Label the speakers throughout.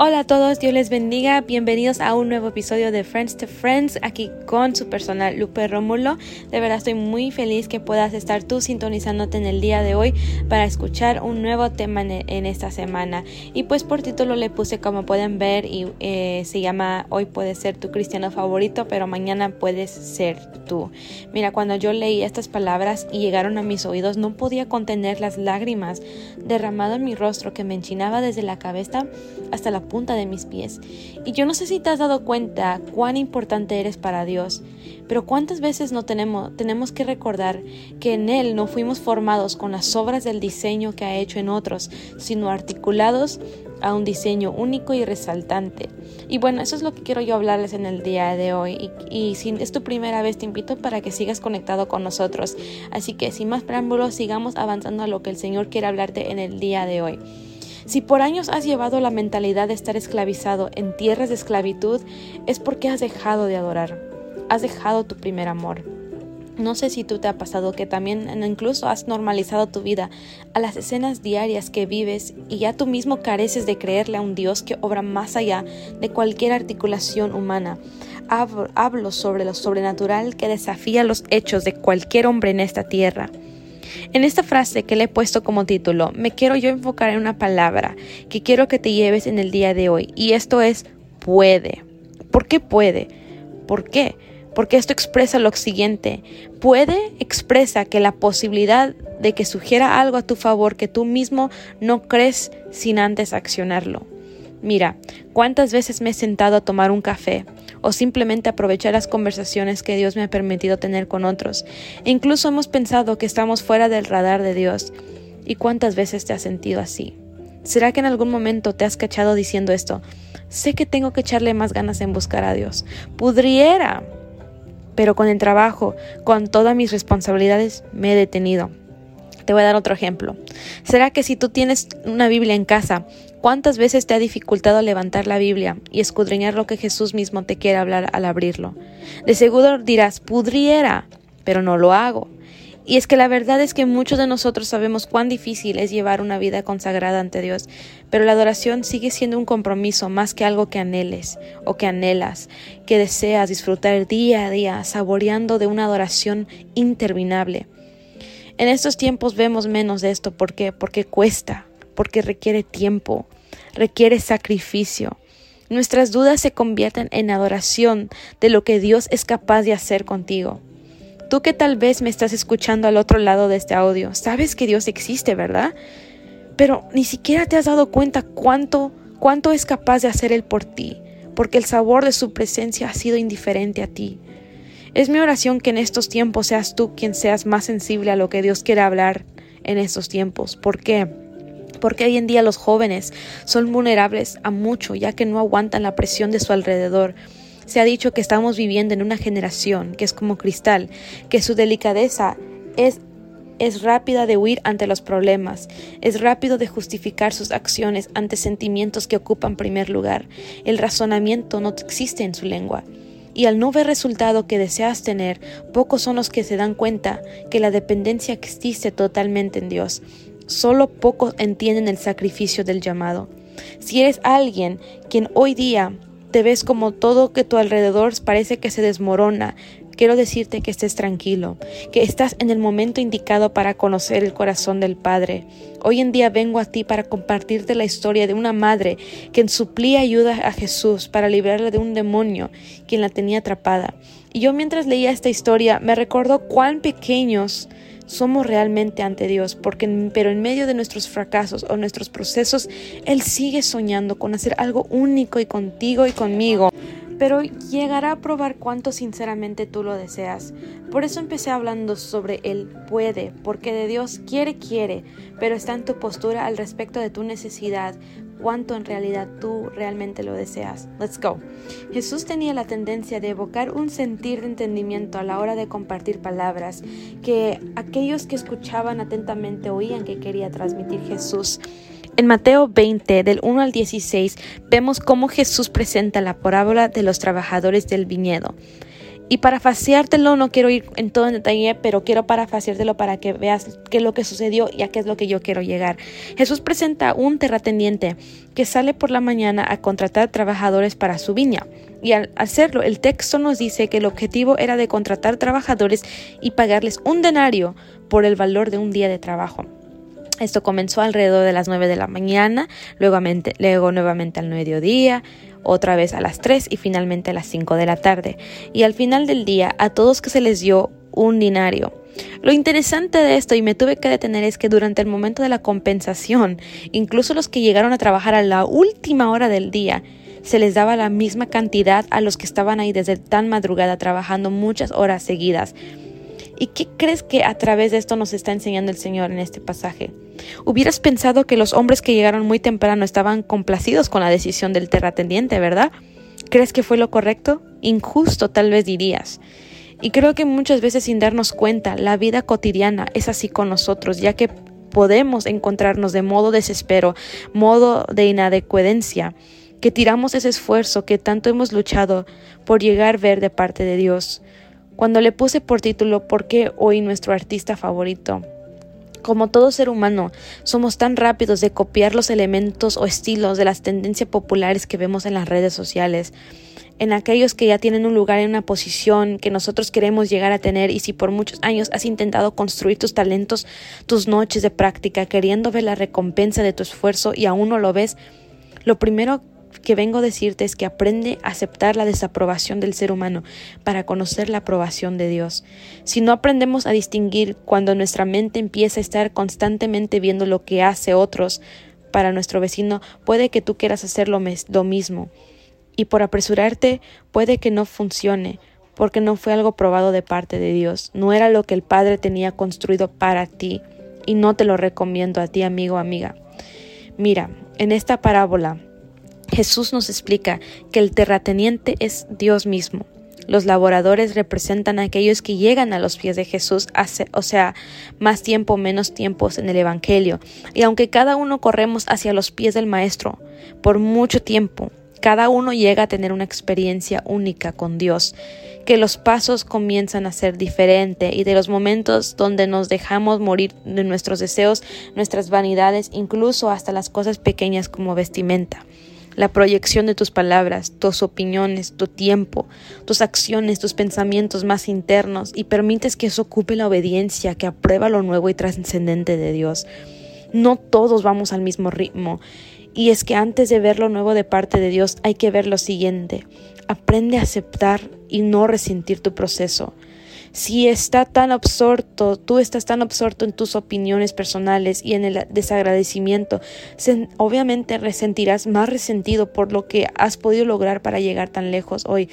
Speaker 1: Hola a todos, Dios les bendiga. Bienvenidos a un nuevo episodio de Friends to Friends, aquí con su personal Lupe Rómulo. De verdad estoy muy feliz que puedas estar tú sintonizándote en el día de hoy para escuchar un nuevo tema en, esta semana. Y pues por título le puse como pueden ver y eh, se llama Hoy puedes ser tu cristiano favorito, pero mañana puedes ser tú. Mira, cuando yo leí estas palabras y llegaron a mis oídos, no podía contener las lágrimas derramado en mi rostro que me enchinaba desde la cabeza hasta la punta de mis pies. Y yo no sé si te has dado cuenta cuán importante eres para Dios, pero cuántas veces no tenemos, tenemos que recordar que en Él no fuimos formados con las obras del diseño que ha hecho en otros, sino articulados a un diseño único y resaltante. Y bueno, eso es lo que quiero yo hablarles en el día de hoy. Y, y, si es tu primera vez, te invito para que sigas conectado con nosotros. Así que sin más preámbulos, sigamos avanzando a lo que el Señor quiere hablarte en el día de hoy. Si por años has llevado la mentalidad de estar esclavizado en tierras de esclavitud, es porque has dejado de adorar, has dejado tu primer amor. No sé si tú te ha pasado que también incluso has normalizado tu vida a las escenas diarias que vives y ya tú mismo careces de creerle a un Dios que obra más allá de cualquier articulación humana. Hablo sobre lo sobrenatural que desafía los hechos de cualquier hombre en esta tierra. En esta frase que le he puesto como título, me quiero yo enfocar en una palabra que quiero que te lleves en el día de hoy, y esto es puede. ¿Por qué puede? ¿Por qué? Porque esto expresa lo siguiente. Puede expresa que la posibilidad de que sugiera algo a tu favor que tú mismo no crees sin antes accionarlo. Mira, ¿cuántas veces me he sentado a tomar un café o simplemente aprovechar las conversaciones que Dios me ha permitido tener con otros? E incluso hemos pensado que estamos fuera del radar de Dios. ¿Y cuántas veces te has sentido así? ¿Será que en algún momento te has cachado diciendo esto? Sé que tengo que echarle más ganas en buscar a Dios. Pudiera, pero con el trabajo, con todas mis responsabilidades, me he detenido. Te voy a dar otro ejemplo. ¿Será que si tú tienes una Biblia en casa, cuántas veces te ha dificultado levantar la Biblia y escudriñar lo que Jesús mismo te quiere hablar al abrirlo? De seguro dirás, pudiera, pero no lo hago. Y es que la verdad es que muchos de nosotros sabemos cuán difícil es llevar una vida consagrada ante Dios, pero la adoración sigue siendo un compromiso más que algo que anheles o que anhelas, que deseas disfrutar día a día, saboreando de una adoración interminable. En estos tiempos vemos menos de esto. ¿Por qué? Porque cuesta, porque requiere tiempo, requiere sacrificio. Nuestras dudas se convierten en adoración de lo que Dios es capaz de hacer contigo. Tú que tal vez me estás escuchando al otro lado de este audio, sabes que Dios existe, ¿verdad? Pero ni siquiera te has dado cuenta cuánto, cuánto es capaz de hacer Él por ti, porque el sabor de su presencia ha sido indiferente a ti. Es mi oración que en estos tiempos seas tú quien seas más sensible a lo que Dios quiere hablar en estos tiempos. ¿Por qué? Porque hoy en día los jóvenes son vulnerables a mucho ya que no aguantan la presión de su alrededor. Se ha dicho que estamos viviendo en una generación que es como cristal, que su delicadeza es es rápida de huir ante los problemas, es rápido de justificar sus acciones ante sentimientos que ocupan primer lugar. El razonamiento no existe en su lengua y al no ver resultado que deseas tener, pocos son los que se dan cuenta que la dependencia existe totalmente en Dios. Solo pocos entienden el sacrificio del llamado. Si eres alguien quien hoy día te ves como todo que tu alrededor parece que se desmorona, quiero decirte que estés tranquilo, que estás en el momento indicado para conocer el corazón del Padre. Hoy en día vengo a ti para compartirte la historia de una madre quien suplía ayuda a Jesús para librarla de un demonio quien la tenía atrapada. Y yo mientras leía esta historia me recordó cuán pequeños somos realmente ante Dios, porque pero en medio de nuestros fracasos o nuestros procesos, Él sigue soñando con hacer algo único y contigo y conmigo pero llegará a probar cuánto sinceramente tú lo deseas. Por eso empecé hablando sobre el puede, porque de Dios quiere, quiere, pero está en tu postura al respecto de tu necesidad, cuánto en realidad tú realmente lo deseas. Let's go. Jesús tenía la tendencia de evocar un sentir de entendimiento a la hora de compartir palabras que aquellos que escuchaban atentamente oían que quería transmitir Jesús. En Mateo 20, del 1 al 16, vemos cómo Jesús presenta la parábola de los trabajadores del viñedo. Y para faciártelo, no quiero ir en todo detalle, pero quiero parafaciártelo para que veas qué es lo que sucedió y a qué es lo que yo quiero llegar. Jesús presenta un terrateniente que sale por la mañana a contratar trabajadores para su viña. Y al hacerlo, el texto nos dice que el objetivo era de contratar trabajadores y pagarles un denario por el valor de un día de trabajo. Esto comenzó alrededor de las 9 de la mañana, luego, nuevamente al mediodía, otra vez a las 3 y finalmente a las 5 de la tarde. Y al final del día a todos que se les dio un dinario. Lo interesante de esto, y me tuve que detener, es que durante el momento de la compensación, incluso los que llegaron a trabajar a la última hora del día, se les daba la misma cantidad a los que estaban ahí desde tan madrugada trabajando muchas horas seguidas. ¿Y qué crees que a través de esto nos está enseñando el Señor en este pasaje? Hubieras pensado que los hombres que llegaron muy temprano estaban complacidos con la decisión del terrateniente, ¿verdad? ¿Crees que fue lo correcto? Injusto tal vez dirías. Y creo que muchas veces sin darnos cuenta, la vida cotidiana es así con nosotros, ya que podemos encontrarnos de modo desespero, modo de inadecuencia, que tiramos ese esfuerzo que tanto hemos luchado por llegar a ver de parte de Dios. Cuando le puse por título ¿Por qué hoy nuestro artista favorito? Como todo ser humano, somos tan rápidos de copiar los elementos o estilos de las tendencias populares que vemos en las redes sociales, en aquellos que ya tienen un lugar en una posición que nosotros queremos llegar a tener y si por muchos años has intentado construir tus talentos, tus noches de práctica, queriendo ver la recompensa de tu esfuerzo y aún no lo ves, lo primero que vengo a decirte es que aprende a aceptar la desaprobación del ser humano para conocer la aprobación de Dios. Si no aprendemos a distinguir cuando nuestra mente empieza a estar constantemente viendo lo que hace otros para nuestro vecino, puede que tú quieras hacer lo, lo mismo. Y por apresurarte puede que no funcione, porque no fue algo probado de parte de Dios, no era lo que el Padre tenía construido para ti, y no te lo recomiendo a ti, amigo o amiga. Mira, en esta parábola, Jesús nos explica que el terrateniente es Dios mismo. Los laboradores representan a aquellos que llegan a los pies de Jesús, hace, o sea, más tiempo, menos tiempos en el Evangelio. Y aunque cada uno corremos hacia los pies del Maestro por mucho tiempo, cada uno llega a tener una experiencia única con Dios, que los pasos comienzan a ser diferentes y de los momentos donde nos dejamos morir de nuestros deseos, nuestras vanidades, incluso hasta las cosas pequeñas como vestimenta la proyección de tus palabras, tus opiniones, tu tiempo, tus acciones, tus pensamientos más internos y permites que eso ocupe la obediencia que aprueba lo nuevo y trascendente de Dios. No todos vamos al mismo ritmo. Y es que antes de ver lo nuevo de parte de Dios hay que ver lo siguiente. Aprende a aceptar y no resentir tu proceso si está tan absorto, tú estás tan absorto en tus opiniones personales y en el desagradecimiento, obviamente resentirás más resentido por lo que has podido lograr para llegar tan lejos hoy.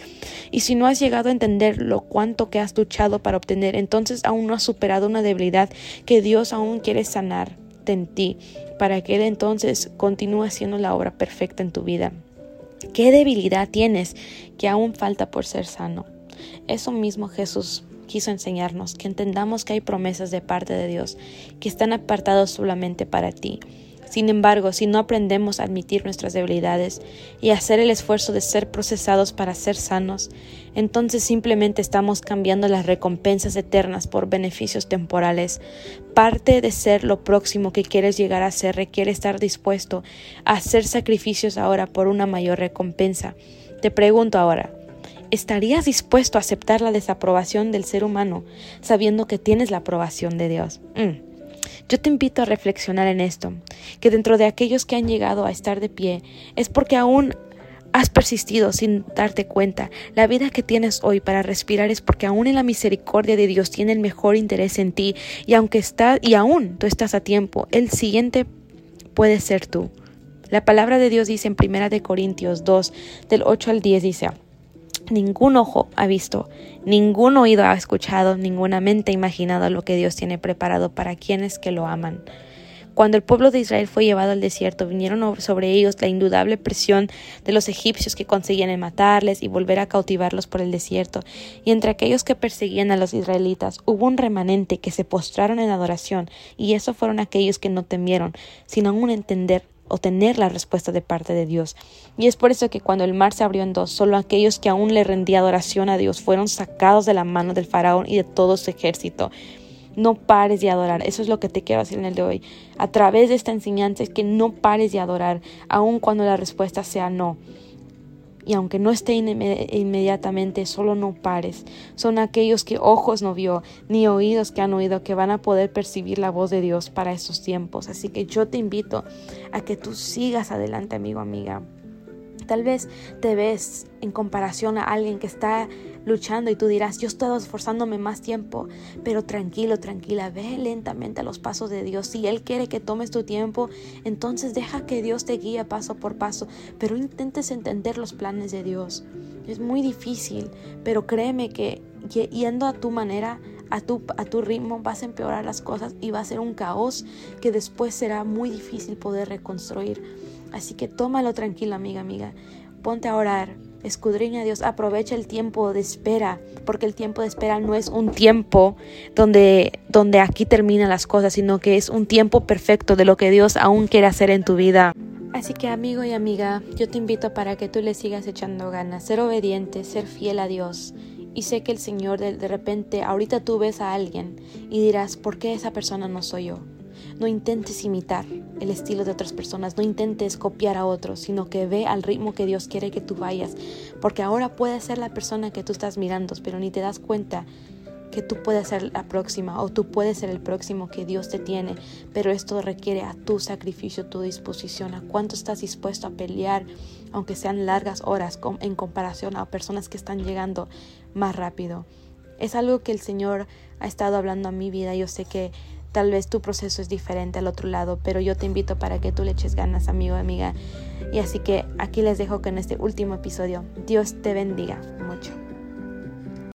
Speaker 1: Y si no has llegado a entender lo cuánto que has luchado para obtener, entonces aún no has superado una debilidad que Dios aún quiere sanar en ti, para que Él entonces continúe haciendo la obra perfecta en tu vida. ¿Qué debilidad tienes que aún falta por ser sano? Eso mismo Jesús quiso enseñarnos, que entendamos que hay promesas de parte de Dios que están apartados solamente para ti. Sin embargo, si no aprendemos a admitir nuestras debilidades y hacer el esfuerzo de ser procesados para ser sanos, entonces simplemente estamos cambiando las recompensas eternas por beneficios temporales. Parte de ser lo próximo que quieres llegar a ser requiere estar dispuesto a hacer sacrificios ahora por una mayor recompensa. Te pregunto ahora, ¿Estarías dispuesto a aceptar la desaprobación del ser humano sabiendo que tienes la aprobación de Dios? Mm. Yo te invito a reflexionar en esto, que dentro de aquellos que han llegado a estar de pie es porque aún has persistido sin darte cuenta. La vida que tienes hoy para respirar es porque aún en la misericordia de Dios tiene el mejor interés en ti y aunque está y aún tú estás a tiempo, el siguiente puede ser tú. La palabra de Dios dice en Primera de Corintios 2 del 8 al 10 dice: Ningún ojo ha visto, ningún oído ha escuchado, ninguna mente ha imaginado lo que Dios tiene preparado para quienes que lo aman. Cuando el pueblo de Israel fue llevado al desierto, vinieron sobre ellos la indudable presión de los egipcios que conseguían matarles y volver a cautivarlos por el desierto. Y entre aquellos que perseguían a los israelitas hubo un remanente que se postraron en adoración, y esos fueron aquellos que no temieron, sino aún entender o tener la respuesta de parte de Dios. Y es por eso que cuando el mar se abrió en dos, solo aquellos que aún le rendían adoración a Dios fueron sacados de la mano del faraón y de todo su ejército. No pares de adorar. Eso es lo que te quiero decir en el de hoy. A través de esta enseñanza es que no pares de adorar, aun cuando la respuesta sea no. Y aunque no esté inmediatamente, solo no pares. Son aquellos que ojos no vio, ni oídos que han oído, que van a poder percibir la voz de Dios para esos tiempos. Así que yo te invito a que tú sigas adelante, amigo, amiga. Tal vez te ves en comparación a alguien que está luchando y tú dirás, yo he estado esforzándome más tiempo, pero tranquilo, tranquila, ve lentamente a los pasos de Dios. Si Él quiere que tomes tu tiempo, entonces deja que Dios te guíe paso por paso, pero intentes entender los planes de Dios. Es muy difícil, pero créeme que yendo a tu manera, a tu, a tu ritmo, vas a empeorar las cosas y va a ser un caos que después será muy difícil poder reconstruir. Así que tómalo tranquilo, amiga, amiga. Ponte a orar, escudriña a Dios, aprovecha el tiempo de espera, porque el tiempo de espera no es un tiempo donde, donde aquí terminan las cosas, sino que es un tiempo perfecto de lo que Dios aún quiere hacer en tu vida. Así que amigo y amiga, yo te invito para que tú le sigas echando ganas, ser obediente, ser fiel a Dios. Y sé que el Señor de, de repente, ahorita tú ves a alguien y dirás, ¿por qué esa persona no soy yo? No intentes imitar el estilo de otras personas, no intentes copiar a otros, sino que ve al ritmo que Dios quiere que tú vayas, porque ahora puedes ser la persona que tú estás mirando, pero ni te das cuenta que tú puedes ser la próxima o tú puedes ser el próximo que Dios te tiene, pero esto requiere a tu sacrificio, tu disposición, a cuánto estás dispuesto a pelear, aunque sean largas horas en comparación a personas que están llegando más rápido. Es algo que el Señor ha estado hablando a mi vida. Yo sé que Tal vez tu proceso es diferente al otro lado, pero yo te invito para que tú le eches ganas, amigo, amiga. Y así que aquí les dejo con este último episodio. Dios te bendiga mucho.